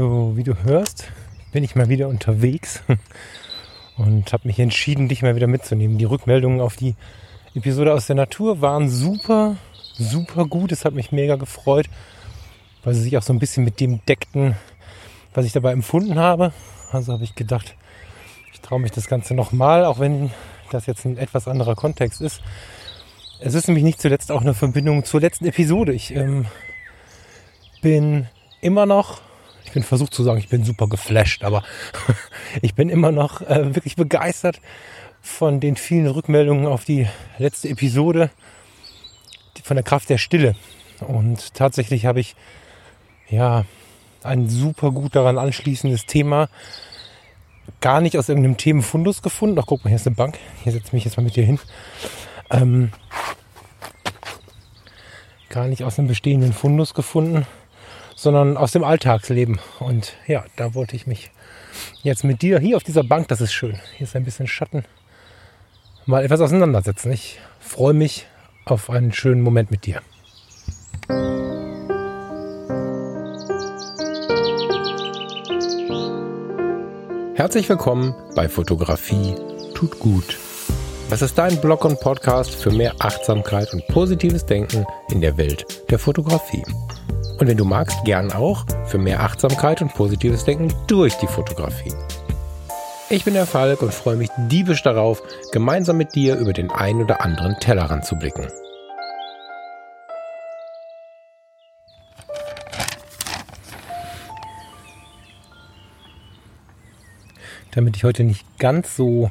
So, wie du hörst, bin ich mal wieder unterwegs und habe mich entschieden, dich mal wieder mitzunehmen. Die Rückmeldungen auf die Episode aus der Natur waren super, super gut. Es hat mich mega gefreut, weil sie sich auch so ein bisschen mit dem deckten, was ich dabei empfunden habe. Also habe ich gedacht, ich traue mich das Ganze nochmal, auch wenn das jetzt ein etwas anderer Kontext ist. Es ist nämlich nicht zuletzt auch eine Verbindung zur letzten Episode. Ich ähm, bin immer noch, ich bin versucht zu sagen, ich bin super geflasht, aber ich bin immer noch äh, wirklich begeistert von den vielen Rückmeldungen auf die letzte Episode von der Kraft der Stille. Und tatsächlich habe ich ja ein super gut daran anschließendes Thema gar nicht aus irgendeinem Themenfundus gefunden. Ach, guck mal, hier ist eine Bank. Hier setze ich mich jetzt mal mit dir hin. Ähm, gar nicht aus einem bestehenden Fundus gefunden, sondern aus dem Alltagsleben. Und ja, da wollte ich mich jetzt mit dir hier auf dieser Bank, das ist schön. Hier ist ein bisschen Schatten. Mal etwas auseinandersetzen. Ich freue mich auf einen schönen Moment mit dir. Herzlich willkommen bei Fotografie tut gut. Das ist dein Blog und Podcast für mehr Achtsamkeit und positives Denken in der Welt der Fotografie. Und wenn du magst, gern auch für mehr Achtsamkeit und positives Denken durch die Fotografie. Ich bin der Falk und freue mich diebisch darauf, gemeinsam mit dir über den einen oder anderen Tellerrand zu blicken. Damit ich heute nicht ganz so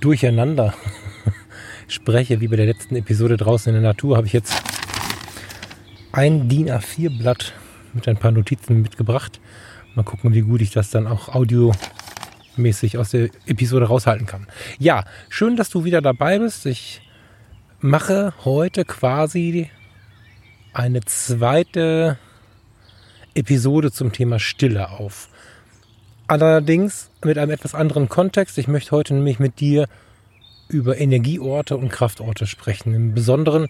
durcheinander spreche wie bei der letzten Episode draußen in der Natur, habe ich jetzt ein DIN A4-Blatt mit ein paar Notizen mitgebracht. Mal gucken, wie gut ich das dann auch audiomäßig aus der Episode raushalten kann. Ja, schön, dass du wieder dabei bist. Ich mache heute quasi eine zweite Episode zum Thema Stille auf. Allerdings mit einem etwas anderen Kontext. Ich möchte heute nämlich mit dir über Energieorte und Kraftorte sprechen. Im Besonderen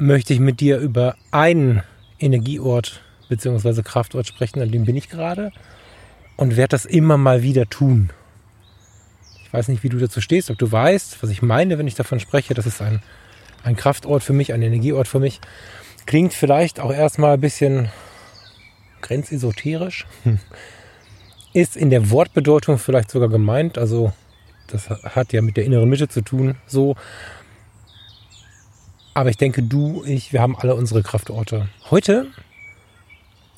möchte ich mit dir über einen Energieort bzw. Kraftort sprechen, an dem bin ich gerade und werde das immer mal wieder tun. Ich weiß nicht, wie du dazu stehst, ob du weißt, was ich meine, wenn ich davon spreche. Das ist ein, ein Kraftort für mich, ein Energieort für mich. Klingt vielleicht auch erstmal ein bisschen grenzesoterisch. Ist in der Wortbedeutung vielleicht sogar gemeint. Also das hat ja mit der inneren Mitte zu tun. So. Aber ich denke, du, ich, wir haben alle unsere Kraftorte. Heute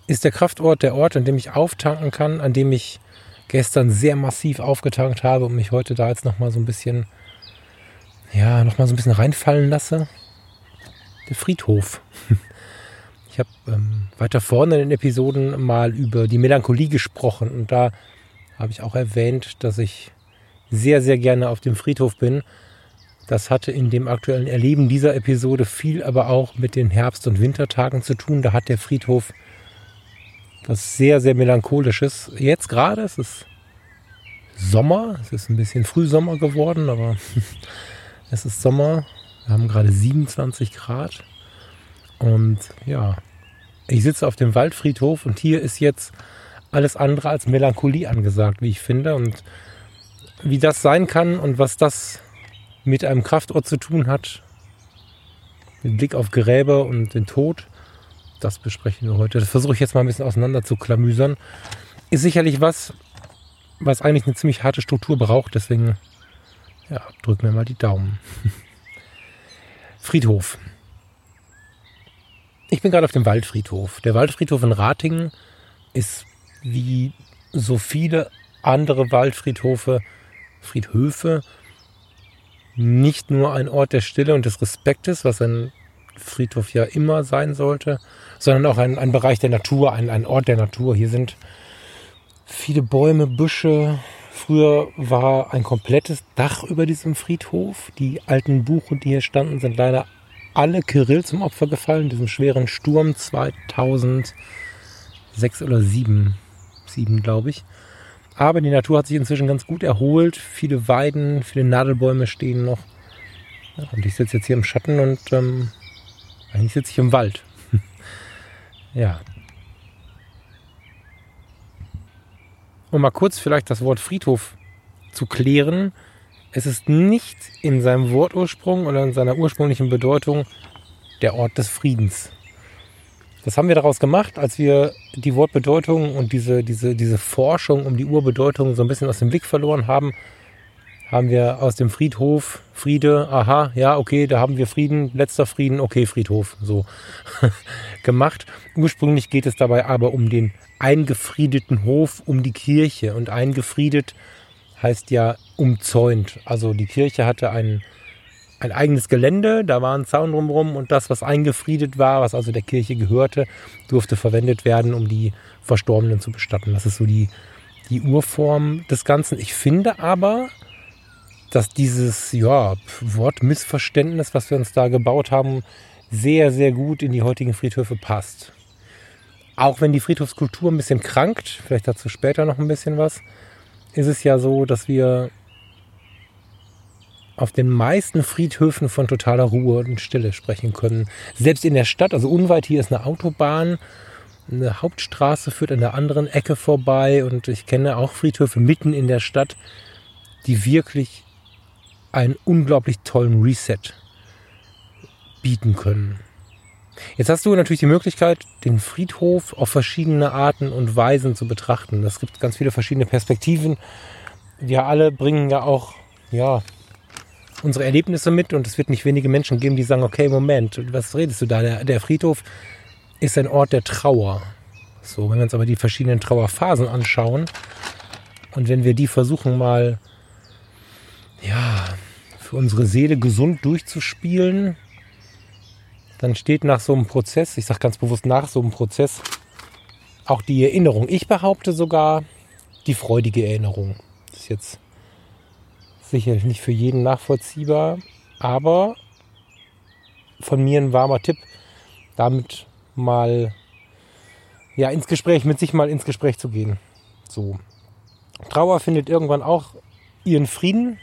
ist der Kraftort der Ort, an dem ich auftanken kann, an dem ich gestern sehr massiv aufgetankt habe und mich heute da jetzt nochmal so ein bisschen, ja, nochmal so ein bisschen reinfallen lasse. Der Friedhof. Ich habe ähm, weiter vorne in den Episoden mal über die Melancholie gesprochen und da habe ich auch erwähnt, dass ich sehr, sehr gerne auf dem Friedhof bin das hatte in dem aktuellen Erleben dieser Episode viel aber auch mit den Herbst- und Wintertagen zu tun. Da hat der Friedhof was sehr, sehr melancholisches. Jetzt gerade, es ist Sommer, es ist ein bisschen Frühsommer geworden, aber es ist Sommer. Wir haben gerade 27 Grad. Und ja, ich sitze auf dem Waldfriedhof und hier ist jetzt alles andere als Melancholie angesagt, wie ich finde. Und wie das sein kann und was das mit einem Kraftort zu tun hat, mit Blick auf Gräber und den Tod, das besprechen wir heute. Das versuche ich jetzt mal ein bisschen auseinander zu klamüsern. Ist sicherlich was, was eigentlich eine ziemlich harte Struktur braucht, deswegen ja, drücken wir mal die Daumen. Friedhof. Ich bin gerade auf dem Waldfriedhof. Der Waldfriedhof in Ratingen ist wie so viele andere Waldfriedhofe, Friedhöfe, nicht nur ein Ort der Stille und des Respektes, was ein Friedhof ja immer sein sollte, sondern auch ein, ein Bereich der Natur, ein, ein Ort der Natur. Hier sind viele Bäume, Büsche. Früher war ein komplettes Dach über diesem Friedhof. Die alten Buchen, die hier standen, sind leider alle Kirill zum Opfer gefallen, diesem schweren Sturm 2006 oder 2007, 7 glaube ich. Aber die Natur hat sich inzwischen ganz gut erholt. Viele Weiden, viele Nadelbäume stehen noch. Ja, und ich sitze jetzt hier im Schatten und ähm, eigentlich sitze ich im Wald. ja. um mal kurz vielleicht das Wort Friedhof zu klären, es ist nicht in seinem Wortursprung oder in seiner ursprünglichen Bedeutung der Ort des Friedens. Das haben wir daraus gemacht, als wir die Wortbedeutung und diese, diese, diese Forschung um die Urbedeutung so ein bisschen aus dem Blick verloren haben, haben wir aus dem Friedhof Friede, aha, ja, okay, da haben wir Frieden, letzter Frieden, okay, Friedhof, so gemacht. Ursprünglich geht es dabei aber um den eingefriedeten Hof, um die Kirche und eingefriedet heißt ja umzäunt. Also die Kirche hatte ein, ein eigenes Gelände, da war ein Zaun drumherum und das, was eingefriedet war, was also der Kirche gehörte, durfte verwendet werden, um die Verstorbenen zu bestatten. Das ist so die, die Urform des Ganzen. Ich finde aber, dass dieses ja, Wortmissverständnis, was wir uns da gebaut haben, sehr, sehr gut in die heutigen Friedhöfe passt. Auch wenn die Friedhofskultur ein bisschen krankt, vielleicht dazu später noch ein bisschen was, ist es ja so, dass wir auf den meisten Friedhöfen von totaler Ruhe und Stille sprechen können. Selbst in der Stadt, also unweit hier ist eine Autobahn, eine Hauptstraße führt an der anderen Ecke vorbei und ich kenne auch Friedhöfe mitten in der Stadt, die wirklich einen unglaublich tollen Reset bieten können. Jetzt hast du natürlich die Möglichkeit, den Friedhof auf verschiedene Arten und Weisen zu betrachten. Es gibt ganz viele verschiedene Perspektiven. Wir alle bringen ja auch, ja, unsere Erlebnisse mit und es wird nicht wenige Menschen geben, die sagen, okay, Moment, was redest du da? Der, der Friedhof ist ein Ort der Trauer. So, wenn wir uns aber die verschiedenen Trauerphasen anschauen und wenn wir die versuchen mal, ja, für unsere Seele gesund durchzuspielen, dann steht nach so einem Prozess, ich sage ganz bewusst nach so einem Prozess, auch die Erinnerung. Ich behaupte sogar die freudige Erinnerung. Das ist jetzt sicherlich nicht für jeden nachvollziehbar, aber von mir ein warmer Tipp, damit mal ja ins Gespräch mit sich mal ins Gespräch zu gehen. So Trauer findet irgendwann auch ihren Frieden.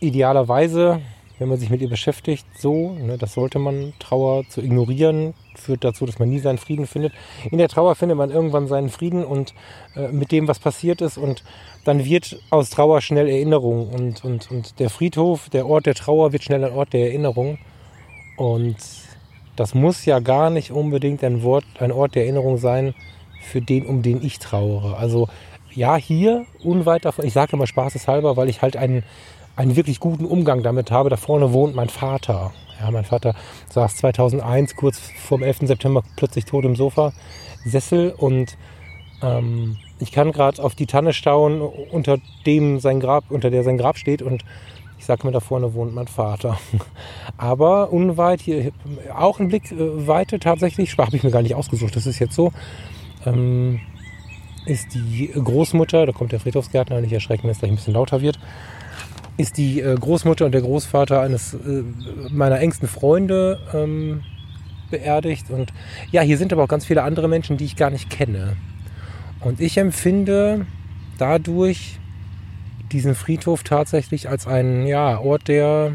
Idealerweise wenn man sich mit ihr beschäftigt, so. Ne, das sollte man. Trauer zu ignorieren führt dazu, dass man nie seinen Frieden findet. In der Trauer findet man irgendwann seinen Frieden und äh, mit dem, was passiert ist. Und dann wird aus Trauer schnell Erinnerung. Und, und, und der Friedhof, der Ort der Trauer, wird schnell ein Ort der Erinnerung. Und das muss ja gar nicht unbedingt ein, Wort, ein Ort der Erinnerung sein für den, um den ich trauere. Also ja, hier unweit davon, ich sage immer spaßeshalber, weil ich halt einen einen wirklich guten Umgang damit habe. Da vorne wohnt mein Vater. Ja, mein Vater saß 2001 kurz vor dem 11. September plötzlich tot im Sofa, Sessel und ähm, ich kann gerade auf die Tanne stauen, unter dem sein Grab, unter der sein Grab steht und ich sage mir, da vorne wohnt mein Vater. Aber unweit hier, auch ein Blick äh, weite tatsächlich, habe ich mir gar nicht ausgesucht, das ist jetzt so, ähm, ist die Großmutter, da kommt der Friedhofsgärtner, nicht erschrecken, wenn es gleich ein bisschen lauter wird, ist die äh, Großmutter und der Großvater eines äh, meiner engsten Freunde ähm, beerdigt. Und ja, hier sind aber auch ganz viele andere Menschen, die ich gar nicht kenne. Und ich empfinde dadurch diesen Friedhof tatsächlich als einen ja, Ort der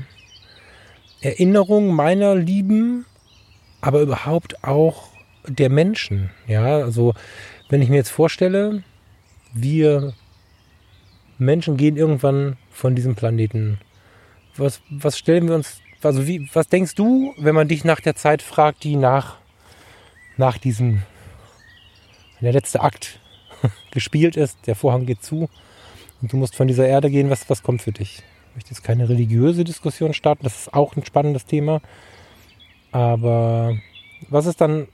Erinnerung meiner Lieben, aber überhaupt auch der Menschen. Ja, also wenn ich mir jetzt vorstelle, wir Menschen gehen irgendwann von diesem Planeten. Was, was stellen wir uns, also wie, was denkst du, wenn man dich nach der Zeit fragt, die nach, nach diesem, der letzte Akt gespielt ist, der Vorhang geht zu und du musst von dieser Erde gehen, was, was kommt für dich? Ich möchte jetzt keine religiöse Diskussion starten, das ist auch ein spannendes Thema. Aber was ist dann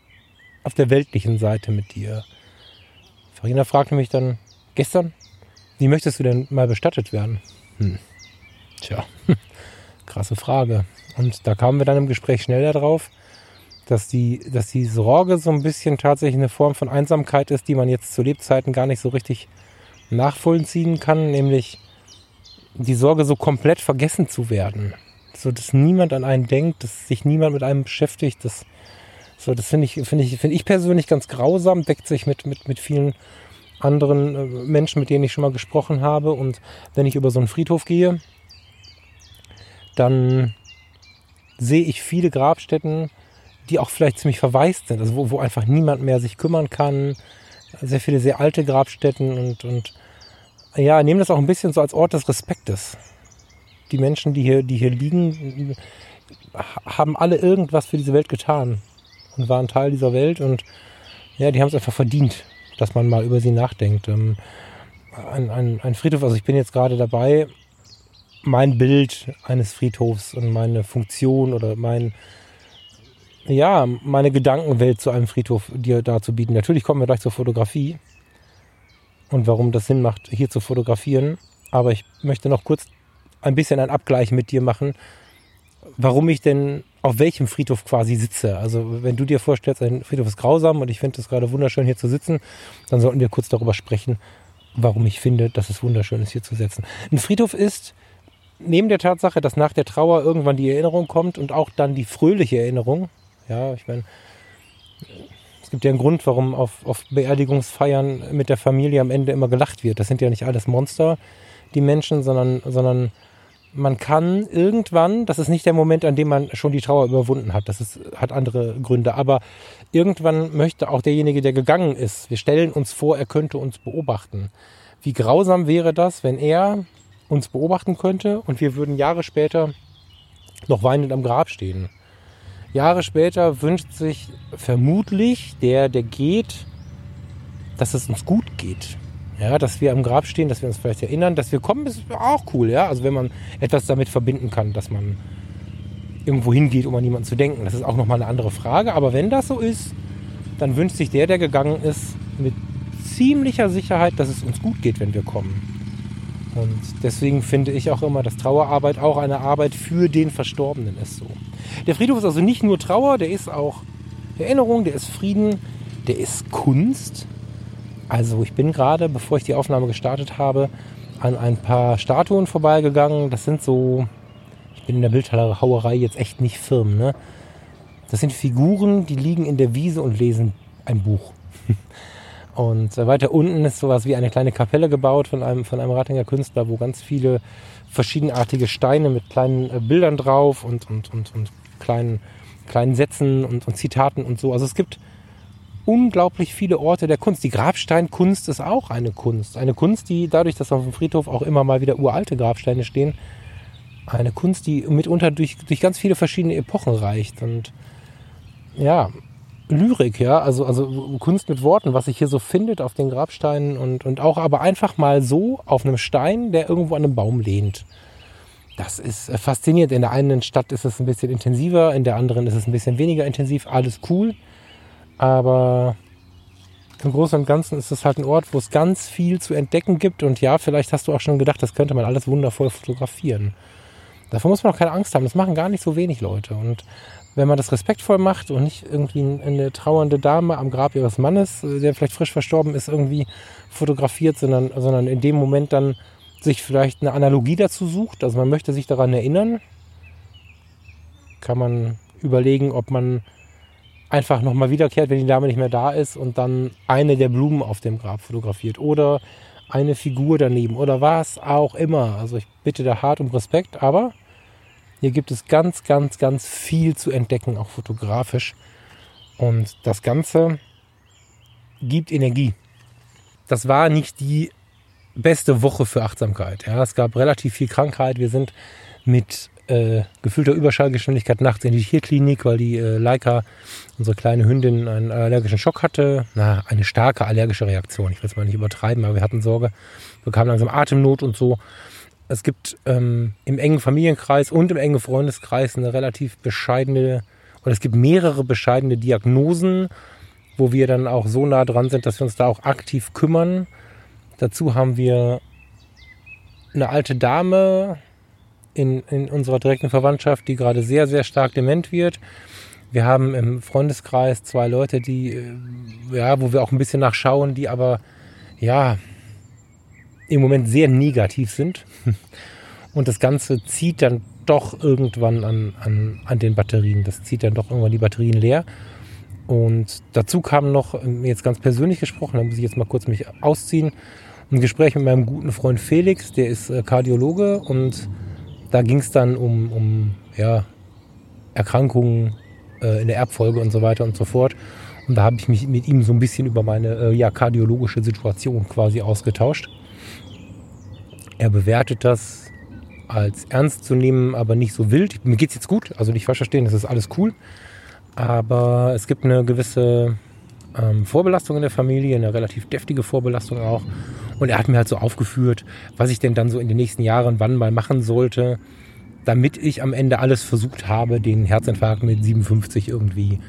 auf der weltlichen Seite mit dir? Farina fragte mich dann gestern, wie möchtest du denn mal bestattet werden? Hm. Tja, krasse Frage. Und da kamen wir dann im Gespräch schnell darauf, dass die, dass die Sorge so ein bisschen tatsächlich eine Form von Einsamkeit ist, die man jetzt zu Lebzeiten gar nicht so richtig nachvollziehen kann, nämlich die Sorge, so komplett vergessen zu werden. So, dass niemand an einen denkt, dass sich niemand mit einem beschäftigt. Das, so, das finde ich, finde ich, finde ich persönlich ganz grausam, deckt sich mit, mit, mit vielen anderen äh, Menschen, mit denen ich schon mal gesprochen habe. Und wenn ich über so einen Friedhof gehe, dann sehe ich viele Grabstätten, die auch vielleicht ziemlich verwaist sind, also wo, wo einfach niemand mehr sich kümmern kann. sehr viele sehr alte Grabstätten und, und ja, nehmen das auch ein bisschen so als Ort des Respektes. Die Menschen, die hier, die hier liegen, haben alle irgendwas für diese Welt getan und waren Teil dieser Welt und ja, die haben es einfach verdient, dass man mal über sie nachdenkt. Ähm, ein, ein, ein Friedhof, also ich bin jetzt gerade dabei, mein Bild eines Friedhofs und meine Funktion oder mein, ja, meine Gedankenwelt zu einem Friedhof dir darzubieten. Natürlich kommen wir gleich zur Fotografie und warum das Sinn macht, hier zu fotografieren. Aber ich möchte noch kurz ein bisschen einen Abgleich mit dir machen, warum ich denn auf welchem Friedhof quasi sitze. Also wenn du dir vorstellst, ein Friedhof ist grausam und ich finde es gerade wunderschön hier zu sitzen, dann sollten wir kurz darüber sprechen, warum ich finde, dass es wunderschön ist hier zu sitzen. Ein Friedhof ist neben der Tatsache, dass nach der Trauer irgendwann die Erinnerung kommt und auch dann die fröhliche Erinnerung. Ja, ich meine, es gibt ja einen Grund, warum auf, auf Beerdigungsfeiern mit der Familie am Ende immer gelacht wird. Das sind ja nicht alles Monster, die Menschen, sondern, sondern man kann irgendwann, das ist nicht der Moment, an dem man schon die Trauer überwunden hat, das ist, hat andere Gründe, aber irgendwann möchte auch derjenige, der gegangen ist, wir stellen uns vor, er könnte uns beobachten. Wie grausam wäre das, wenn er uns beobachten könnte und wir würden Jahre später noch weinend am Grab stehen. Jahre später wünscht sich vermutlich der, der geht, dass es uns gut geht. Ja, dass wir am Grab stehen, dass wir uns vielleicht erinnern, dass wir kommen, ist auch cool, ja. Also wenn man etwas damit verbinden kann, dass man irgendwo hingeht, um an jemanden zu denken. Das ist auch nochmal eine andere Frage. Aber wenn das so ist, dann wünscht sich der, der gegangen ist, mit ziemlicher Sicherheit, dass es uns gut geht, wenn wir kommen. Und deswegen finde ich auch immer, dass Trauerarbeit auch eine Arbeit für den Verstorbenen ist so. Der Friedhof ist also nicht nur Trauer, der ist auch Erinnerung, der ist Frieden, der ist Kunst, also ich bin gerade, bevor ich die Aufnahme gestartet habe, an ein paar Statuen vorbeigegangen. Das sind so, ich bin in der Bildhauerei jetzt echt nicht firm, ne? Das sind Figuren, die liegen in der Wiese und lesen ein Buch. Und weiter unten ist sowas wie eine kleine Kapelle gebaut von einem, von einem Ratinger Künstler, wo ganz viele verschiedenartige Steine mit kleinen äh, Bildern drauf und, und, und, und kleinen, kleinen Sätzen und, und Zitaten und so. Also es gibt unglaublich viele Orte der Kunst. Die Grabsteinkunst ist auch eine Kunst. Eine Kunst, die dadurch, dass auf dem Friedhof auch immer mal wieder uralte Grabsteine stehen, eine Kunst, die mitunter durch, durch ganz viele verschiedene Epochen reicht. Und ja, Lyrik, ja, also, also Kunst mit Worten, was sich hier so findet auf den Grabsteinen und, und auch aber einfach mal so auf einem Stein, der irgendwo an einem Baum lehnt. Das ist faszinierend. In der einen Stadt ist es ein bisschen intensiver, in der anderen ist es ein bisschen weniger intensiv. Alles cool. Aber im Großen und Ganzen ist es halt ein Ort, wo es ganz viel zu entdecken gibt. Und ja, vielleicht hast du auch schon gedacht, das könnte man alles wundervoll fotografieren. Davor muss man auch keine Angst haben. Das machen gar nicht so wenig Leute. Und wenn man das respektvoll macht und nicht irgendwie eine trauernde Dame am Grab ihres Mannes, der vielleicht frisch verstorben ist, irgendwie fotografiert, sondern, sondern in dem Moment dann sich vielleicht eine Analogie dazu sucht. Also man möchte sich daran erinnern. Kann man überlegen, ob man einfach nochmal wiederkehrt, wenn die Dame nicht mehr da ist und dann eine der Blumen auf dem Grab fotografiert oder eine Figur daneben oder was auch immer. Also ich bitte da hart um Respekt, aber hier gibt es ganz, ganz, ganz viel zu entdecken, auch fotografisch. Und das Ganze gibt Energie. Das war nicht die beste Woche für Achtsamkeit. Ja, es gab relativ viel Krankheit. Wir sind mit äh, gefühlter Überschallgeschwindigkeit nachts in die Tierklinik, weil die äh, Leica, unsere kleine Hündin, einen allergischen Schock hatte. Na, eine starke allergische Reaktion. Ich will es mal nicht übertreiben, aber wir hatten Sorge. Wir bekamen langsam Atemnot und so. Es gibt ähm, im engen Familienkreis und im engen Freundeskreis eine relativ bescheidene, oder es gibt mehrere bescheidene Diagnosen, wo wir dann auch so nah dran sind, dass wir uns da auch aktiv kümmern. Dazu haben wir eine alte Dame, in, in unserer direkten Verwandtschaft, die gerade sehr, sehr stark dement wird. Wir haben im Freundeskreis zwei Leute, die, äh, ja, wo wir auch ein bisschen nachschauen, die aber, ja, im Moment sehr negativ sind. Und das Ganze zieht dann doch irgendwann an, an, an den Batterien. Das zieht dann doch irgendwann die Batterien leer. Und dazu kam noch, ähm, jetzt ganz persönlich gesprochen, da muss ich jetzt mal kurz mich ausziehen, ein Gespräch mit meinem guten Freund Felix, der ist äh, Kardiologe und da ging es dann um, um ja, Erkrankungen äh, in der Erbfolge und so weiter und so fort. Und da habe ich mich mit ihm so ein bisschen über meine äh, ja, kardiologische Situation quasi ausgetauscht. Er bewertet das als ernst zu nehmen, aber nicht so wild. Mir geht es jetzt gut, also nicht falsch verstehen, das ist alles cool. Aber es gibt eine gewisse ähm, Vorbelastung in der Familie, eine relativ deftige Vorbelastung auch. Und er hat mir halt so aufgeführt, was ich denn dann so in den nächsten Jahren wann mal machen sollte, damit ich am Ende alles versucht habe, den Herzinfarkt mit 57 irgendwie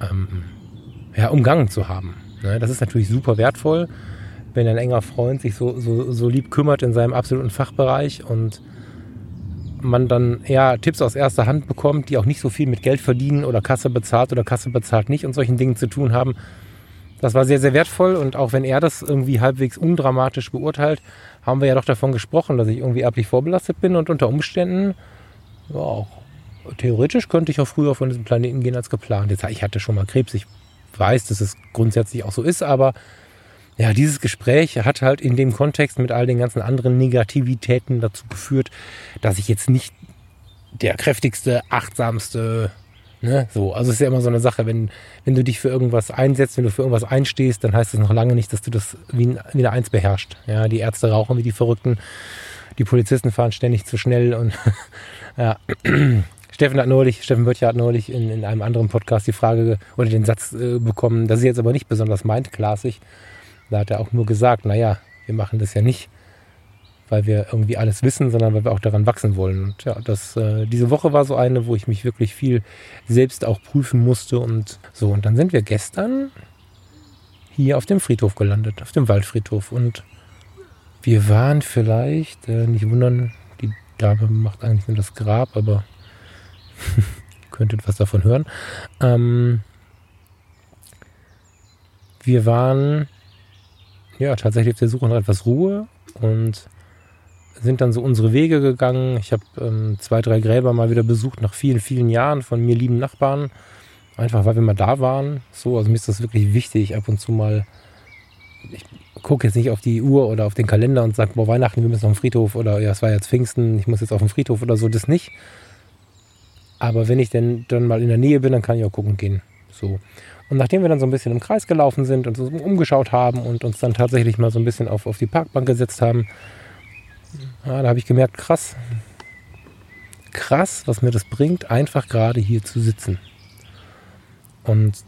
ähm, ja, umgangen zu haben. Ne, das ist natürlich super wertvoll, wenn ein enger Freund sich so, so, so lieb kümmert in seinem absoluten Fachbereich und man dann eher Tipps aus erster Hand bekommt, die auch nicht so viel mit Geld verdienen oder Kasse bezahlt oder Kasse bezahlt nicht und solchen Dingen zu tun haben. Das war sehr, sehr wertvoll und auch wenn er das irgendwie halbwegs undramatisch beurteilt, haben wir ja doch davon gesprochen, dass ich irgendwie erblich vorbelastet bin und unter Umständen ja, auch theoretisch könnte ich auch früher von diesem Planeten gehen als geplant. Jetzt, ich hatte schon mal Krebs, ich weiß, dass es grundsätzlich auch so ist, aber ja, dieses Gespräch hat halt in dem Kontext mit all den ganzen anderen Negativitäten dazu geführt, dass ich jetzt nicht der kräftigste, achtsamste, ne, so. Also es ist ja immer so eine Sache, wenn, wenn du dich für irgendwas einsetzt, wenn du für irgendwas einstehst, dann heißt das noch lange nicht, dass du das wie, wie eine Eins beherrschst. Ja, die Ärzte rauchen wie die Verrückten, die Polizisten fahren ständig zu schnell und ja. Steffen hat neulich, Steffen Böttcher hat neulich in, in einem anderen Podcast die Frage oder den Satz äh, bekommen, das ist jetzt aber nicht besonders meintklassig. Da hat er auch nur gesagt, naja, wir machen das ja nicht, weil wir irgendwie alles wissen, sondern weil wir auch daran wachsen wollen. Und ja, das, äh, diese Woche war so eine, wo ich mich wirklich viel selbst auch prüfen musste und so. Und dann sind wir gestern hier auf dem Friedhof gelandet, auf dem Waldfriedhof. Und wir waren vielleicht, äh, nicht wundern, die Dame macht eigentlich nur das Grab, aber könntet was davon hören. Ähm, wir waren ja, tatsächlich auf der Suche nach etwas Ruhe und sind dann so unsere Wege gegangen. Ich habe ähm, zwei, drei Gräber mal wieder besucht nach vielen, vielen Jahren von mir lieben Nachbarn. Einfach weil wir mal da waren. So, also mir ist das wirklich wichtig, ab und zu mal. Ich gucke jetzt nicht auf die Uhr oder auf den Kalender und sage, boah, Weihnachten, wir müssen auf den Friedhof oder ja, es war jetzt Pfingsten, ich muss jetzt auf den Friedhof oder so, das nicht. Aber wenn ich denn dann mal in der Nähe bin, dann kann ich auch gucken gehen. So. Und nachdem wir dann so ein bisschen im Kreis gelaufen sind und uns umgeschaut haben und uns dann tatsächlich mal so ein bisschen auf, auf die Parkbank gesetzt haben, ja, da habe ich gemerkt, krass, krass, was mir das bringt, einfach gerade hier zu sitzen. Und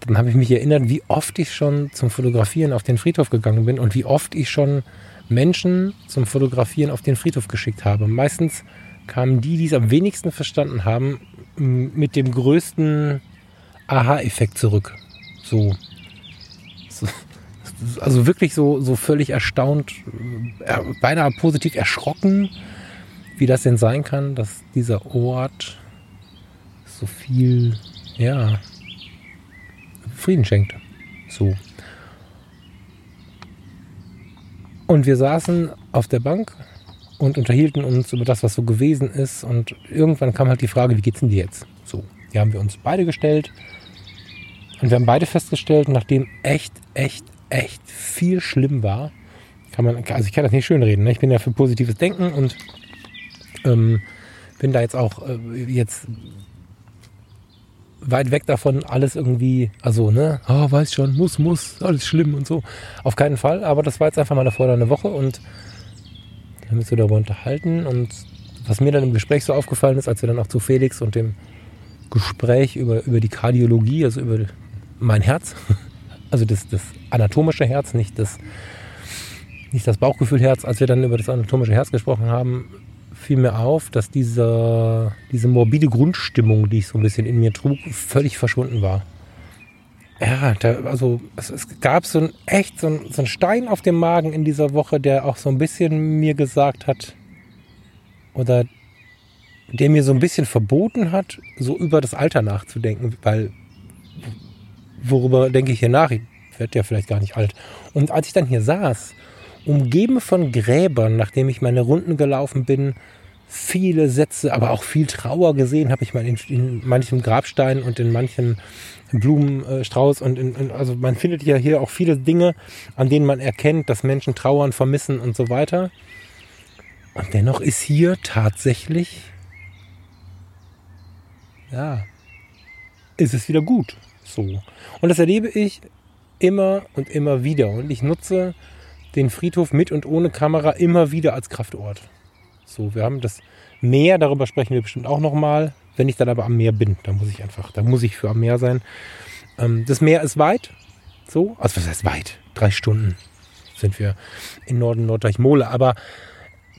dann habe ich mich erinnert, wie oft ich schon zum Fotografieren auf den Friedhof gegangen bin und wie oft ich schon Menschen zum Fotografieren auf den Friedhof geschickt habe. Meistens kamen die, die es am wenigsten verstanden haben, mit dem größten Aha-Effekt zurück. So. Also wirklich so, so völlig erstaunt, äh, beinahe positiv erschrocken, wie das denn sein kann, dass dieser Ort so viel, ja, Frieden schenkt. So. Und wir saßen auf der Bank und unterhielten uns über das, was so gewesen ist. Und irgendwann kam halt die Frage, wie geht's denn dir jetzt? So. Die haben wir uns beide gestellt. Und wir haben beide festgestellt, nachdem echt, echt, echt viel schlimm war, kann man, also ich kann das nicht schönreden. Ne? Ich bin ja für positives Denken und ähm, bin da jetzt auch äh, jetzt weit weg davon, alles irgendwie, also, ne, oh, weiß schon, muss, muss, alles schlimm und so. Auf keinen Fall, aber das war jetzt einfach mal eine fordernde Woche und wir haben uns darüber unterhalten und was mir dann im Gespräch so aufgefallen ist, als wir dann auch zu Felix und dem Gespräch über, über die Kardiologie, also über mein Herz, also das, das anatomische Herz, nicht das, nicht das Bauchgefühlherz, als wir dann über das anatomische Herz gesprochen haben, fiel mir auf, dass diese, diese morbide Grundstimmung, die ich so ein bisschen in mir trug, völlig verschwunden war. Ja, da, also es, es, gab so ein echt so ein, so ein Stein auf dem Magen in dieser Woche, der auch so ein bisschen mir gesagt hat, oder der mir so ein bisschen verboten hat, so über das Alter nachzudenken, weil worüber denke ich hier nach? Ich werde ja vielleicht gar nicht alt. Und als ich dann hier saß, umgeben von Gräbern, nachdem ich meine Runden gelaufen bin, viele Sätze, aber auch viel Trauer gesehen habe ich mal in, in manchem Grabstein und in manchen Blumenstrauß und in, in, also man findet ja hier auch viele Dinge, an denen man erkennt, dass Menschen trauern, vermissen und so weiter. Und dennoch ist hier tatsächlich, ja, ist es wieder gut. So. Und das erlebe ich immer und immer wieder. Und ich nutze den Friedhof mit und ohne Kamera immer wieder als Kraftort. So, wir haben das Meer, darüber sprechen wir bestimmt auch nochmal. Wenn ich dann aber am Meer bin, dann muss ich einfach, da muss ich für am Meer sein. Ähm, das Meer ist weit. So, also was heißt weit? Drei Stunden sind wir in Norden Norddeich-Mole. Aber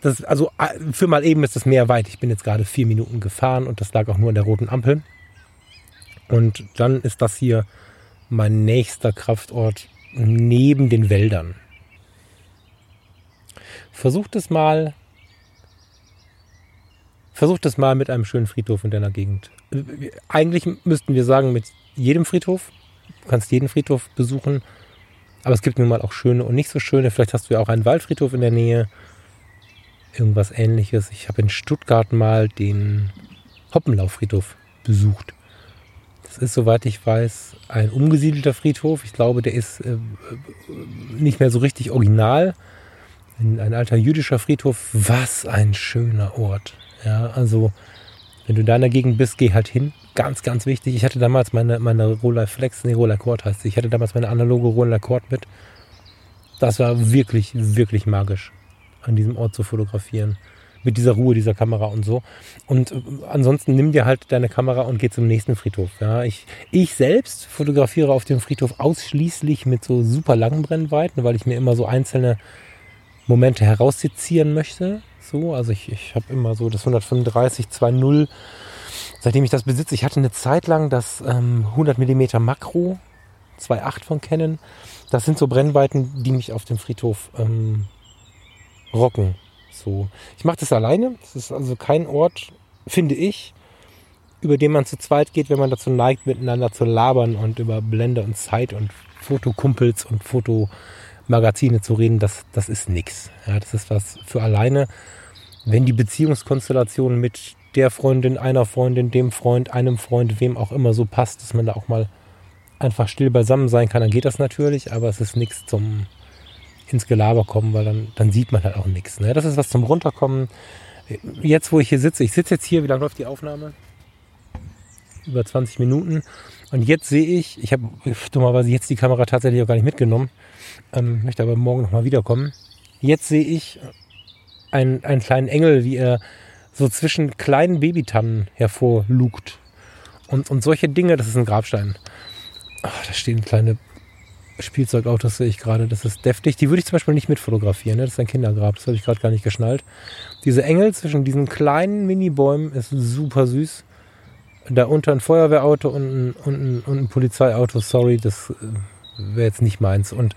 das, also für mal eben ist das Meer weit. Ich bin jetzt gerade vier Minuten gefahren und das lag auch nur in der roten Ampel. Und dann ist das hier mein nächster Kraftort neben den Wäldern. Versucht es mal. Versucht es mal mit einem schönen Friedhof in deiner Gegend. Eigentlich müssten wir sagen, mit jedem Friedhof. Du kannst jeden Friedhof besuchen. Aber es gibt nun mal auch schöne und nicht so schöne. Vielleicht hast du ja auch einen Waldfriedhof in der Nähe. Irgendwas ähnliches. Ich habe in Stuttgart mal den Hoppenlauffriedhof besucht. Das ist, soweit ich weiß, ein umgesiedelter Friedhof. Ich glaube, der ist äh, nicht mehr so richtig original. Ein, alter jüdischer Friedhof. Was ein schöner Ort. Ja, also, wenn du in der Gegend bist, geh halt hin. Ganz, ganz wichtig. Ich hatte damals meine, meine Rolex Flex, nee, Rolex Cord heißt sie. Ich hatte damals meine analoge Rolex Cord mit. Das war wirklich, wirklich magisch, an diesem Ort zu fotografieren mit dieser Ruhe dieser Kamera und so. Und äh, ansonsten nimm dir halt deine Kamera und geh zum nächsten Friedhof. Ja, ich, ich selbst fotografiere auf dem Friedhof ausschließlich mit so super langen Brennweiten, weil ich mir immer so einzelne Momente heraussezieren möchte. So, also ich, ich habe immer so das 135 2.0. Seitdem ich das besitze, ich hatte eine Zeit lang das ähm, 100 mm Makro 2.8 von Canon. Das sind so Brennweiten, die mich auf dem Friedhof ähm, rocken. So. Ich mache das alleine. Das ist also kein Ort, finde ich, über den man zu zweit geht, wenn man dazu neigt, miteinander zu labern und über Blende und Zeit und Fotokumpels und Fotomagazine zu reden. Das, das ist nichts. Ja, das ist was für alleine. Wenn die Beziehungskonstellation mit der Freundin, einer Freundin, dem Freund, einem Freund, wem auch immer so passt, dass man da auch mal einfach still beisammen sein kann, dann geht das natürlich, aber es ist nichts zum ins Gelaber kommen, weil dann, dann sieht man halt auch nichts. Ne? Das ist was zum Runterkommen. Jetzt, wo ich hier sitze, ich sitze jetzt hier, wie lange läuft die Aufnahme? Über 20 Minuten. Und jetzt sehe ich, ich habe dummerweise jetzt die Kamera tatsächlich auch gar nicht mitgenommen, ähm, möchte aber morgen nochmal wiederkommen. Jetzt sehe ich einen, einen kleinen Engel, wie er so zwischen kleinen Babytannen hervorlugt. Und, und solche Dinge, das ist ein Grabstein. Ach, da stehen kleine Spielzeugautos sehe ich gerade, das ist deftig. Die würde ich zum Beispiel nicht mitfotografieren, ne? das ist ein Kindergrab, das habe ich gerade gar nicht geschnallt. Diese Engel zwischen diesen kleinen Mini-Bäumen ist super süß. Da unter ein Feuerwehrauto und ein, und ein, und ein Polizeiauto, sorry, das äh, wäre jetzt nicht meins. Und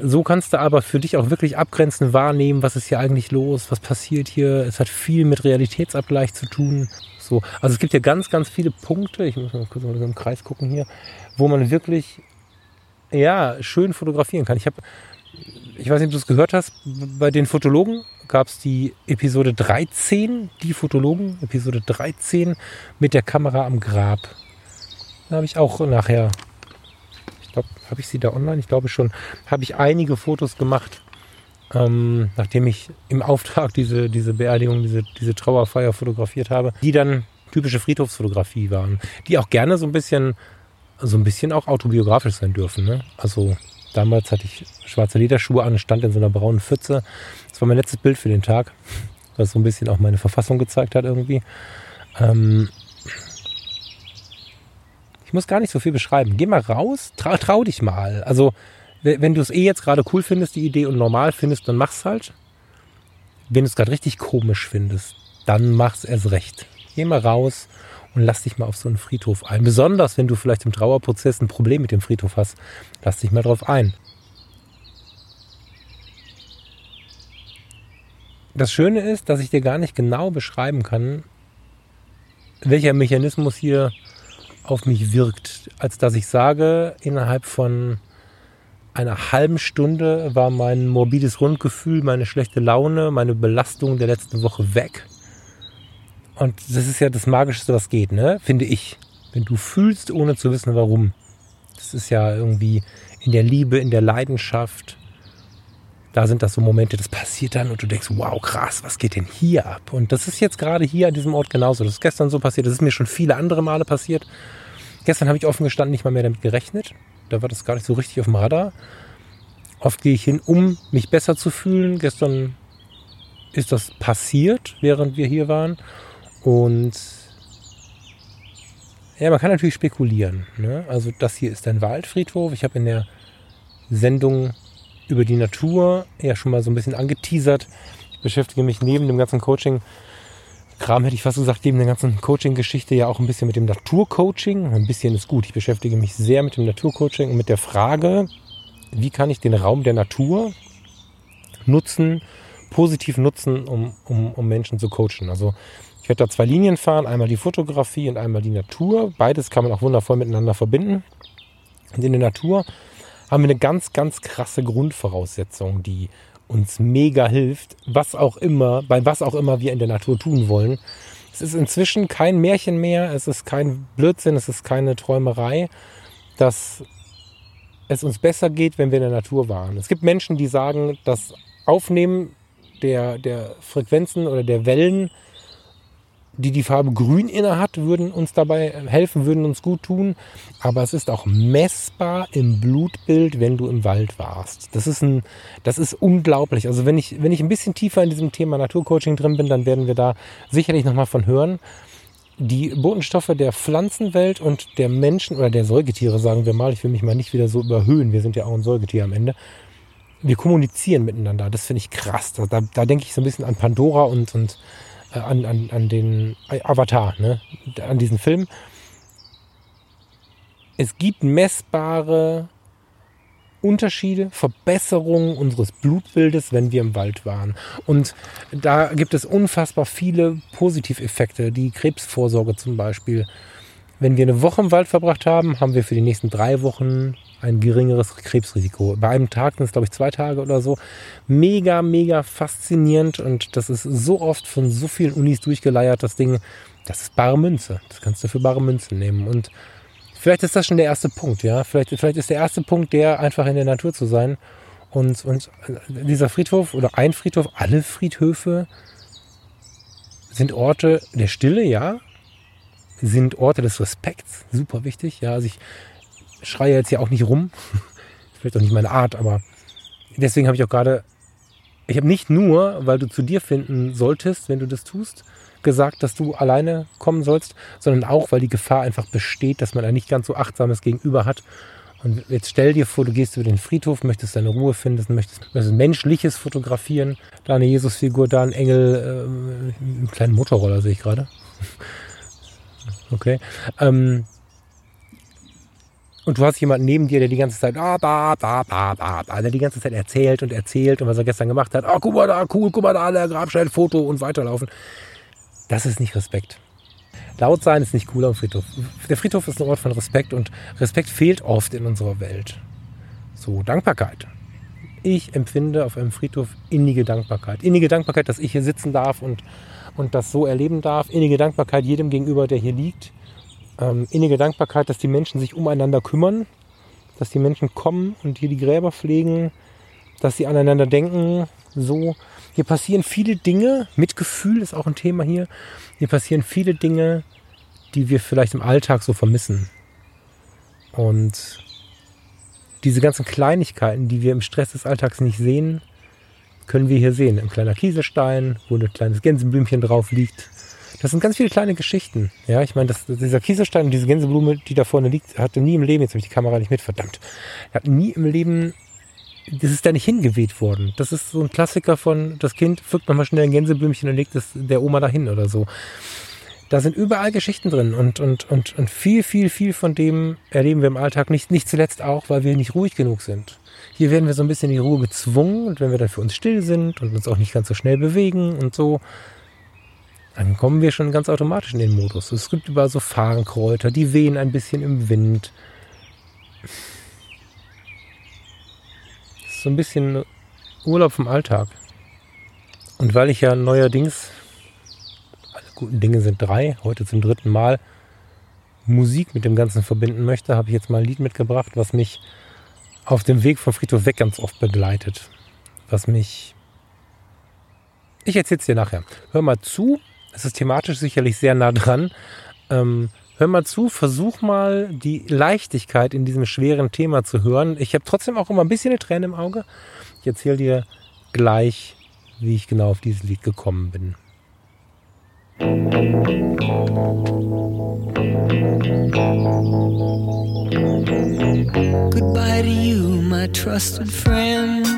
so kannst du aber für dich auch wirklich abgrenzen, wahrnehmen, was ist hier eigentlich los, was passiert hier. Es hat viel mit Realitätsabgleich zu tun. So, also es gibt ja ganz, ganz viele Punkte, ich muss mal kurz mal im Kreis gucken hier, wo man wirklich ja, schön fotografieren kann. Ich habe, ich weiß nicht, ob du es gehört hast, bei den Fotologen gab es die Episode 13, die Fotologen, Episode 13 mit der Kamera am Grab. Da habe ich auch nachher, ich glaube, habe ich sie da online? Ich glaube schon, habe ich einige Fotos gemacht, ähm, nachdem ich im Auftrag diese, diese Beerdigung, diese, diese Trauerfeier fotografiert habe, die dann typische Friedhofsfotografie waren, die auch gerne so ein bisschen so ein bisschen auch autobiografisch sein dürfen. Ne? Also damals hatte ich schwarze Lederschuhe an, stand in so einer braunen Pfütze. Das war mein letztes Bild für den Tag, was so ein bisschen auch meine Verfassung gezeigt hat irgendwie. Ähm ich muss gar nicht so viel beschreiben. Geh mal raus, trau, trau dich mal. Also wenn du es eh jetzt gerade cool findest, die Idee und normal findest, dann mach's halt. Wenn du es gerade richtig komisch findest, dann mach's erst recht. Geh mal raus und lass dich mal auf so einen Friedhof ein. Besonders wenn du vielleicht im Trauerprozess ein Problem mit dem Friedhof hast, lass dich mal drauf ein. Das Schöne ist, dass ich dir gar nicht genau beschreiben kann, welcher Mechanismus hier auf mich wirkt, als dass ich sage, innerhalb von einer halben Stunde war mein morbides Rundgefühl, meine schlechte Laune, meine Belastung der letzten Woche weg. Und das ist ja das Magischste, was geht, ne? Finde ich. Wenn du fühlst, ohne zu wissen, warum. Das ist ja irgendwie in der Liebe, in der Leidenschaft. Da sind das so Momente, das passiert dann und du denkst, wow, krass, was geht denn hier ab? Und das ist jetzt gerade hier an diesem Ort genauso. Das ist gestern so passiert, das ist mir schon viele andere Male passiert. Gestern habe ich offen gestanden nicht mal mehr damit gerechnet. Da war das gar nicht so richtig auf dem Radar. Oft gehe ich hin, um mich besser zu fühlen. Gestern ist das passiert, während wir hier waren. Und ja, man kann natürlich spekulieren. Ne? Also das hier ist ein Waldfriedhof. Ich habe in der Sendung über die Natur ja schon mal so ein bisschen angeteasert. Ich beschäftige mich neben dem ganzen Coaching, Kram hätte ich fast gesagt, neben der ganzen Coaching-Geschichte ja auch ein bisschen mit dem Naturcoaching. Ein bisschen ist gut. Ich beschäftige mich sehr mit dem Naturcoaching und mit der Frage, wie kann ich den Raum der Natur nutzen, positiv nutzen, um, um, um Menschen zu coachen. Also ich werde da zwei Linien fahren, einmal die Fotografie und einmal die Natur. Beides kann man auch wundervoll miteinander verbinden. Und in der Natur haben wir eine ganz, ganz krasse Grundvoraussetzung, die uns mega hilft, was auch immer, bei was auch immer wir in der Natur tun wollen. Es ist inzwischen kein Märchen mehr, es ist kein Blödsinn, es ist keine Träumerei, dass es uns besser geht, wenn wir in der Natur waren. Es gibt Menschen, die sagen, das Aufnehmen der, der Frequenzen oder der Wellen die die Farbe grün inne hat, würden uns dabei helfen, würden uns gut tun. Aber es ist auch messbar im Blutbild, wenn du im Wald warst. Das ist ein, das ist unglaublich. Also wenn ich, wenn ich ein bisschen tiefer in diesem Thema Naturcoaching drin bin, dann werden wir da sicherlich nochmal von hören. Die Botenstoffe der Pflanzenwelt und der Menschen oder der Säugetiere, sagen wir mal, ich will mich mal nicht wieder so überhöhen, wir sind ja auch ein Säugetier am Ende. Wir kommunizieren miteinander, das finde ich krass. Da, da, da denke ich so ein bisschen an Pandora und, und äh, an, an, an den Avatar, ne? an diesen Film. Es gibt messbare Unterschiede, Verbesserungen unseres Blutbildes, wenn wir im Wald waren. Und da gibt es unfassbar viele Positiveffekte, die Krebsvorsorge zum Beispiel. Wenn wir eine Woche im Wald verbracht haben, haben wir für die nächsten drei Wochen ein geringeres Krebsrisiko. Bei einem Tag sind es, glaube ich, zwei Tage oder so. Mega, mega faszinierend und das ist so oft von so vielen Unis durchgeleiert, das Ding. Das ist bare Münze. Das kannst du für bare Münze nehmen. Und vielleicht ist das schon der erste Punkt, ja. Vielleicht, vielleicht ist der erste Punkt der, einfach in der Natur zu sein. Und, und dieser Friedhof oder ein Friedhof, alle Friedhöfe sind Orte der Stille, ja. Sind Orte des Respekts, super wichtig. Ja, also ich schreie jetzt hier auch nicht rum. Vielleicht auch nicht meine Art, aber deswegen habe ich auch gerade, ich habe nicht nur, weil du zu dir finden solltest, wenn du das tust, gesagt, dass du alleine kommen sollst, sondern auch, weil die Gefahr einfach besteht, dass man ein nicht ganz so achtsames Gegenüber hat. Und jetzt stell dir vor, du gehst über den Friedhof, möchtest deine Ruhe finden, möchtest, möchtest Menschliches fotografieren, da eine Jesusfigur, da ein Engel, äh, einen kleinen Motorroller sehe ich gerade. Okay. Ähm, und du hast jemanden neben dir, der die ganze Zeit, ah, ba, ba, ba, ba, ba, der die ganze Zeit erzählt und erzählt und was er gestern gemacht hat. Oh, guck mal da, cool, guck mal da, der Grabstein, Foto und weiterlaufen. Das ist nicht Respekt. Laut sein ist nicht cool am Friedhof. Der Friedhof ist ein Ort von Respekt und Respekt fehlt oft in unserer Welt. So, Dankbarkeit. Ich empfinde auf einem Friedhof innige Dankbarkeit. Innige Dankbarkeit, dass ich hier sitzen darf und, und das so erleben darf. Innige Dankbarkeit jedem gegenüber, der hier liegt ähm, innige Dankbarkeit, dass die Menschen sich umeinander kümmern, dass die Menschen kommen und hier die Gräber pflegen, dass sie aneinander denken. So, hier passieren viele Dinge. Mitgefühl ist auch ein Thema hier. Hier passieren viele Dinge, die wir vielleicht im Alltag so vermissen. Und diese ganzen Kleinigkeiten, die wir im Stress des Alltags nicht sehen, können wir hier sehen. Ein kleiner Kieselstein, wo ein kleines Gänseblümchen drauf liegt, das sind ganz viele kleine Geschichten. Ja, ich meine, das, dieser Kieselstein und diese Gänseblume, die da vorne liegt, hatte nie im Leben, jetzt habe ich die Kamera nicht mit, verdammt, hat nie im Leben, das ist da nicht hingeweht worden. Das ist so ein Klassiker von, das Kind pflückt nochmal schnell ein Gänseblümchen und legt es der Oma dahin oder so. Da sind überall Geschichten drin und, und, und, und viel, viel, viel von dem erleben wir im Alltag nicht, nicht zuletzt auch, weil wir nicht ruhig genug sind. Hier werden wir so ein bisschen in die Ruhe gezwungen und wenn wir dann für uns still sind und uns auch nicht ganz so schnell bewegen und so, dann kommen wir schon ganz automatisch in den Modus. Es gibt überall so Farnkräuter, die wehen ein bisschen im Wind. so ein bisschen Urlaub vom Alltag. Und weil ich ja neuerdings, alle guten Dinge sind drei, heute zum dritten Mal, Musik mit dem Ganzen verbinden möchte, habe ich jetzt mal ein Lied mitgebracht, was mich auf dem Weg vom Friedhof weg ganz oft begleitet. Was mich. Ich erzähle es dir nachher. Hör mal zu es ist thematisch sicherlich sehr nah dran. Ähm, hör mal zu, versuch mal die Leichtigkeit in diesem schweren Thema zu hören. Ich habe trotzdem auch immer ein bisschen eine Träne im Auge. Ich erzähle dir gleich, wie ich genau auf dieses Lied gekommen bin. Goodbye to you, my trusted friend.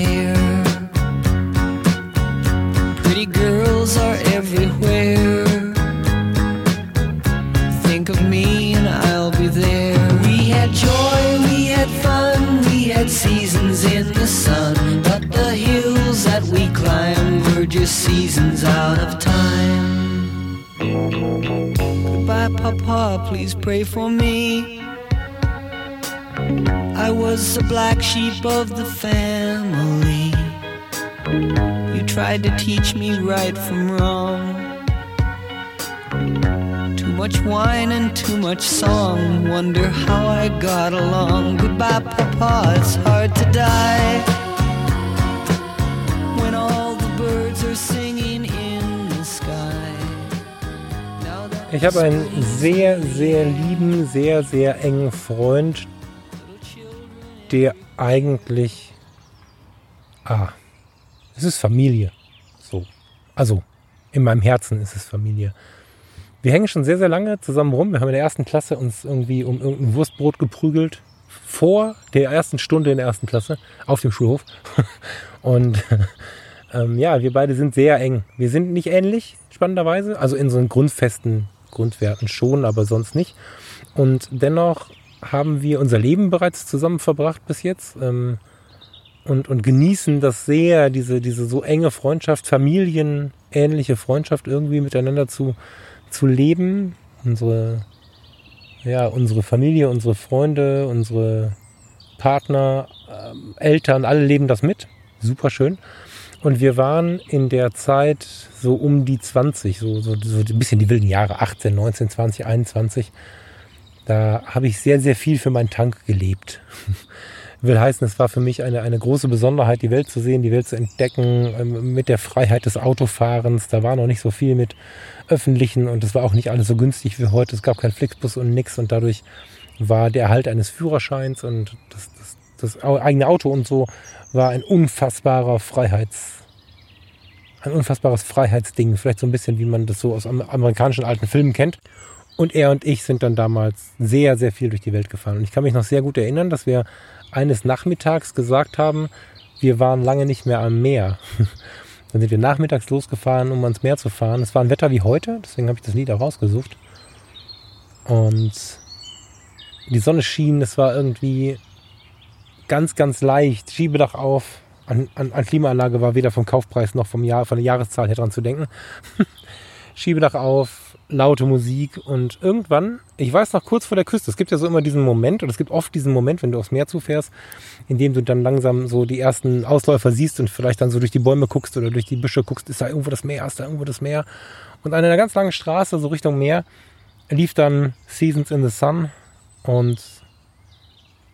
pretty girls are everywhere. Think of me and I'll be there. We had joy, we had fun, we had seasons in the sun. But the hills that we climbed were just seasons out of time. Goodbye, Papa, please pray for me. I was the black sheep of the family. You tried to teach me right from wrong. Too much wine and too much song. Wonder how I got along. Goodbye, Papa, it's hard to die. When all the birds are singing in the sky. Ich habe einen sehr, sehr lieben, sehr, sehr engen Freund, der eigentlich. Ah, es ist Familie. So. Also, in meinem Herzen ist es Familie. Wir hängen schon sehr, sehr lange zusammen rum. Wir haben in der ersten Klasse uns irgendwie um irgendein Wurstbrot geprügelt. Vor der ersten Stunde in der ersten Klasse auf dem Schulhof. Und ähm, ja, wir beide sind sehr eng. Wir sind nicht ähnlich, spannenderweise. Also in so einen grundfesten Grundwerten schon, aber sonst nicht. Und dennoch haben wir unser Leben bereits zusammen verbracht bis jetzt. Ähm, und, und genießen das sehr, diese, diese so enge Freundschaft, familienähnliche Freundschaft irgendwie miteinander zu, zu leben. Unsere, ja, unsere Familie, unsere Freunde, unsere Partner, ähm, Eltern, alle leben das mit. Super schön. Und wir waren in der Zeit so um die 20, so, so, so ein bisschen die wilden Jahre, 18, 19, 20, 21. Da habe ich sehr, sehr viel für meinen Tank gelebt. Will heißen, es war für mich eine, eine große Besonderheit, die Welt zu sehen, die Welt zu entdecken, ähm, mit der Freiheit des Autofahrens. Da war noch nicht so viel mit öffentlichen und es war auch nicht alles so günstig wie heute. Es gab keinen Flixbus und nix und dadurch war der Erhalt eines Führerscheins und das, das, das eigene Auto und so war ein unfassbarer Freiheits, ein unfassbares Freiheitsding. Vielleicht so ein bisschen, wie man das so aus amerikanischen alten Filmen kennt. Und er und ich sind dann damals sehr, sehr viel durch die Welt gefahren. Und ich kann mich noch sehr gut erinnern, dass wir eines Nachmittags gesagt haben, wir waren lange nicht mehr am Meer. Dann sind wir nachmittags losgefahren, um ans Meer zu fahren. Es war ein Wetter wie heute, deswegen habe ich das Lied auch rausgesucht. Und die Sonne schien, es war irgendwie ganz, ganz leicht. Schiebedach auf. An, an, an Klimaanlage war weder vom Kaufpreis noch vom Jahr, von der Jahreszahl her dran zu denken. Schiebedach auf, laute Musik und irgendwann, ich weiß noch kurz vor der Küste, es gibt ja so immer diesen Moment, oder es gibt oft diesen Moment, wenn du aufs Meer zufährst, in dem du dann langsam so die ersten Ausläufer siehst und vielleicht dann so durch die Bäume guckst oder durch die Büsche guckst, ist da irgendwo das Meer, ist da irgendwo das Meer. Und an einer ganz langen Straße, so Richtung Meer, lief dann Seasons in the Sun und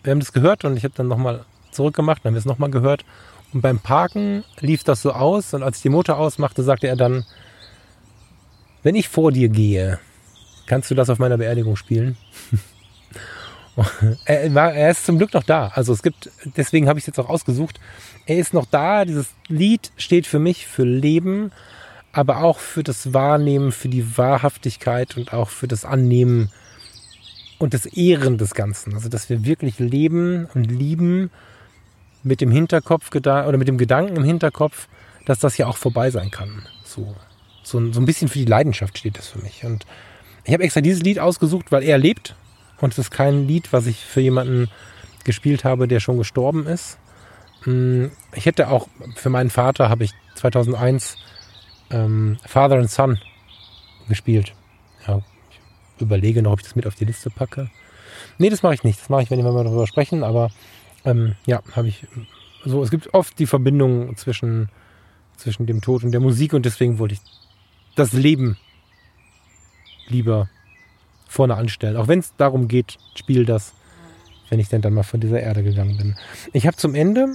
wir haben das gehört und ich habe dann nochmal zurückgemacht, dann haben wir es nochmal gehört. Und beim Parken lief das so aus und als ich die Motor ausmachte, sagte er dann, wenn ich vor dir gehe, kannst du das auf meiner Beerdigung spielen? er, war, er ist zum Glück noch da. Also es gibt, deswegen habe ich es jetzt auch ausgesucht. Er ist noch da. Dieses Lied steht für mich für Leben, aber auch für das Wahrnehmen, für die Wahrhaftigkeit und auch für das Annehmen und das Ehren des Ganzen. Also dass wir wirklich leben und lieben mit dem Hinterkopf oder mit dem Gedanken im Hinterkopf, dass das ja auch vorbei sein kann. So so, so ein bisschen für die Leidenschaft steht das für mich. Und ich habe extra dieses Lied ausgesucht, weil er lebt. Und es ist kein Lied, was ich für jemanden gespielt habe, der schon gestorben ist. Hm, ich hätte auch, für meinen Vater habe ich 2001 ähm, Father and Son gespielt. Ja, ich überlege noch, ob ich das mit auf die Liste packe. Nee, das mache ich nicht. Das mache ich, wenn wir mal darüber sprechen. Aber ähm, ja, habe ich so. Es gibt oft die Verbindung zwischen, zwischen dem Tod und der Musik und deswegen wollte ich das Leben lieber vorne anstellen. Auch wenn es darum geht, spiel das, wenn ich denn dann mal von dieser Erde gegangen bin. Ich habe zum Ende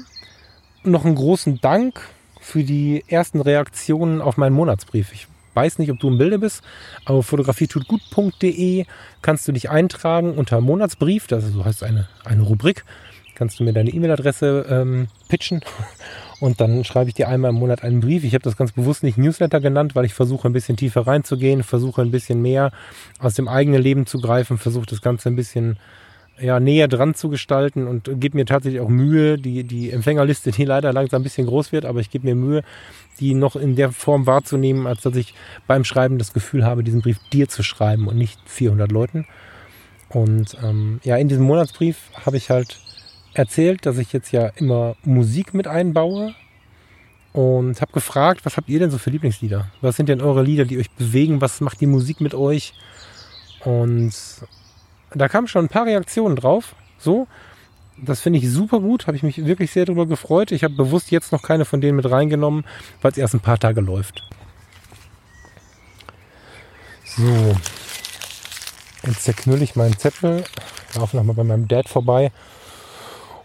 noch einen großen Dank für die ersten Reaktionen auf meinen Monatsbrief. Ich weiß nicht, ob du im Bilde bist, aber fotografietutgut.de kannst du dich eintragen unter Monatsbrief, das ist, so heißt eine, eine Rubrik. Kannst du mir deine E-Mail-Adresse ähm, pitchen und dann schreibe ich dir einmal im Monat einen Brief. Ich habe das ganz bewusst nicht Newsletter genannt, weil ich versuche ein bisschen tiefer reinzugehen, versuche ein bisschen mehr aus dem eigenen Leben zu greifen, versuche das Ganze ein bisschen ja, näher dran zu gestalten und gebe mir tatsächlich auch Mühe, die, die Empfängerliste, die leider langsam ein bisschen groß wird, aber ich gebe mir Mühe, die noch in der Form wahrzunehmen, als dass ich beim Schreiben das Gefühl habe, diesen Brief dir zu schreiben und nicht 400 Leuten. Und ähm, ja, in diesem Monatsbrief habe ich halt erzählt, dass ich jetzt ja immer Musik mit einbaue und habe gefragt, was habt ihr denn so für Lieblingslieder? Was sind denn eure Lieder, die euch bewegen? Was macht die Musik mit euch? Und da kamen schon ein paar Reaktionen drauf. So, das finde ich super gut, habe ich mich wirklich sehr darüber gefreut. Ich habe bewusst jetzt noch keine von denen mit reingenommen, weil es erst ein paar Tage läuft. So, jetzt zerknülle ich meinen Zettel, laufe nochmal bei meinem Dad vorbei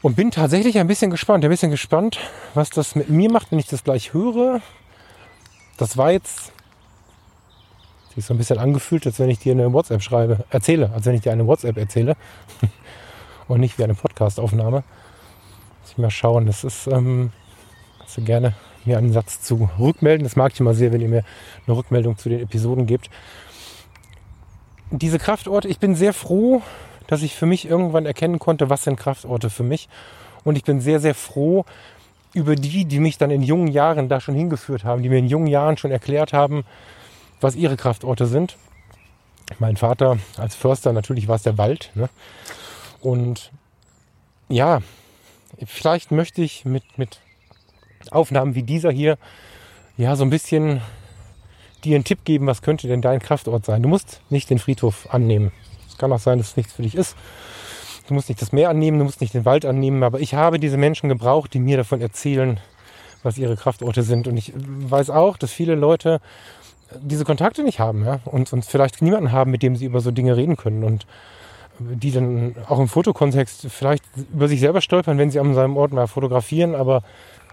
und bin tatsächlich ein bisschen gespannt, ein bisschen gespannt, was das mit mir macht, wenn ich das gleich höre. Das war jetzt sich so ein bisschen angefühlt, als wenn ich dir eine WhatsApp schreibe, erzähle, als wenn ich dir eine WhatsApp erzähle und nicht wie eine Podcastaufnahme. Muss ich mal schauen. Das ist, ähm, kannst du gerne mir einen Satz zu rückmelden. Das mag ich immer sehr, wenn ihr mir eine Rückmeldung zu den Episoden gebt. Diese Kraftorte, ich bin sehr froh, dass ich für mich irgendwann erkennen konnte, was sind Kraftorte für mich. Und ich bin sehr, sehr froh über die, die mich dann in jungen Jahren da schon hingeführt haben, die mir in jungen Jahren schon erklärt haben, was ihre Kraftorte sind. Mein Vater als Förster, natürlich war es der Wald. Ne? Und ja, vielleicht möchte ich mit, mit Aufnahmen wie dieser hier ja so ein bisschen dir einen Tipp geben, was könnte denn dein Kraftort sein. Du musst nicht den Friedhof annehmen. Kann auch sein, dass es nichts für dich ist. Du musst nicht das Meer annehmen, du musst nicht den Wald annehmen, aber ich habe diese Menschen gebraucht, die mir davon erzählen, was ihre Kraftorte sind. Und ich weiß auch, dass viele Leute diese Kontakte nicht haben ja? und, und vielleicht niemanden haben, mit dem sie über so Dinge reden können. Und die dann auch im Fotokontext vielleicht über sich selber stolpern, wenn sie an seinem Ort mal fotografieren, aber,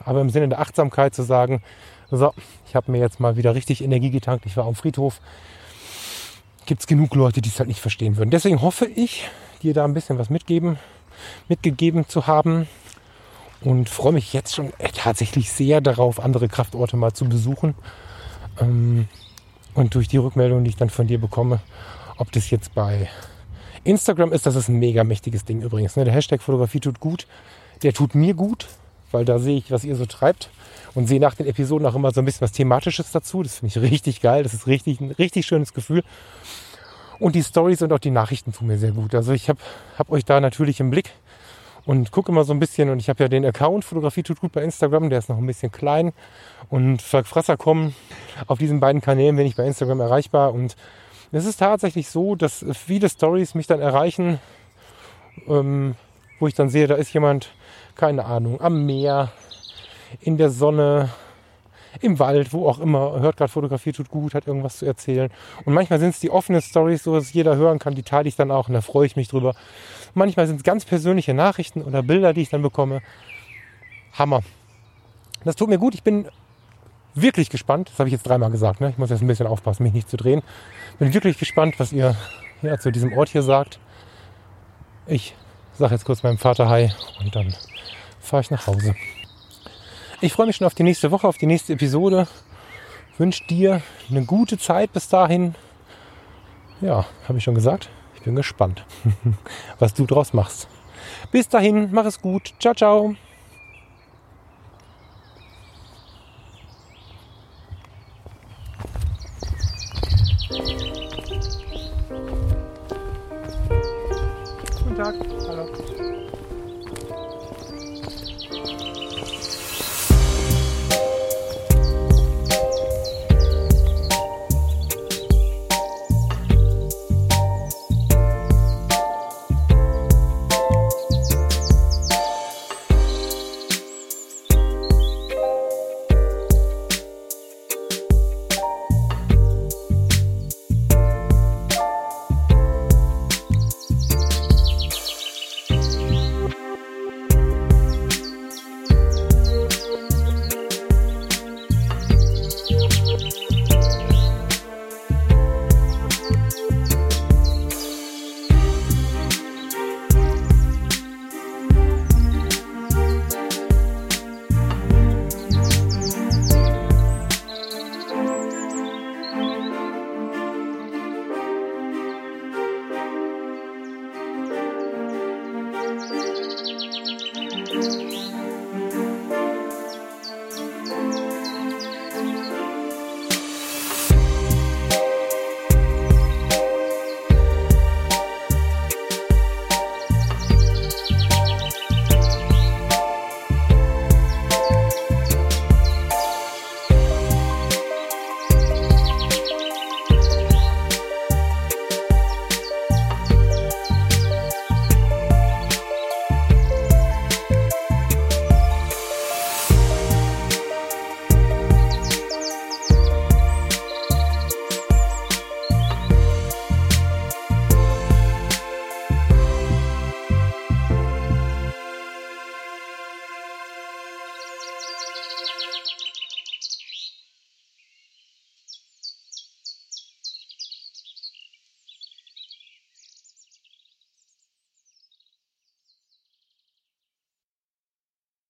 aber im Sinne der Achtsamkeit zu sagen, so, ich habe mir jetzt mal wieder richtig Energie getankt, ich war am Friedhof, gibt es genug Leute, die es halt nicht verstehen würden. Deswegen hoffe ich, dir da ein bisschen was mitgeben, mitgegeben zu haben und freue mich jetzt schon tatsächlich sehr darauf, andere Kraftorte mal zu besuchen. Ähm, und durch die Rückmeldung, die ich dann von dir bekomme, ob das jetzt bei Instagram ist, das ist ein mega mächtiges Ding übrigens. Ne? Der Hashtag Fotografie tut gut, der tut mir gut, weil da sehe ich, was ihr so treibt und sehe nach den Episoden auch immer so ein bisschen was Thematisches dazu. Das finde ich richtig geil. Das ist richtig, ein richtig schönes Gefühl. Und die Stories und auch die Nachrichten tun mir sehr gut. Also ich habe hab euch da natürlich im Blick und gucke immer so ein bisschen. Und ich habe ja den Account Fotografie tut gut bei Instagram, der ist noch ein bisschen klein. Und Frasser kommen auf diesen beiden Kanälen bin ich bei Instagram erreichbar. Und es ist tatsächlich so, dass viele Stories mich dann erreichen, ähm, wo ich dann sehe, da ist jemand, keine Ahnung, am Meer, in der Sonne, im Wald, wo auch immer, hört gerade Fotografie tut gut, hat irgendwas zu erzählen. Und manchmal sind es die offenen Stories, so dass jeder hören kann, die teile ich dann auch und da freue ich mich drüber. Manchmal sind es ganz persönliche Nachrichten oder Bilder, die ich dann bekomme. Hammer. Das tut mir gut. Ich bin wirklich gespannt. Das habe ich jetzt dreimal gesagt. Ne? Ich muss jetzt ein bisschen aufpassen, mich nicht zu drehen. Bin wirklich gespannt, was ihr ja, zu diesem Ort hier sagt. Ich sage jetzt kurz meinem Vater Hi und dann fahre ich nach Hause. Ich freue mich schon auf die nächste Woche, auf die nächste Episode. Wünsche dir eine gute Zeit bis dahin. Ja, habe ich schon gesagt. Ich bin gespannt, was du draus machst. Bis dahin, mach es gut. Ciao, ciao.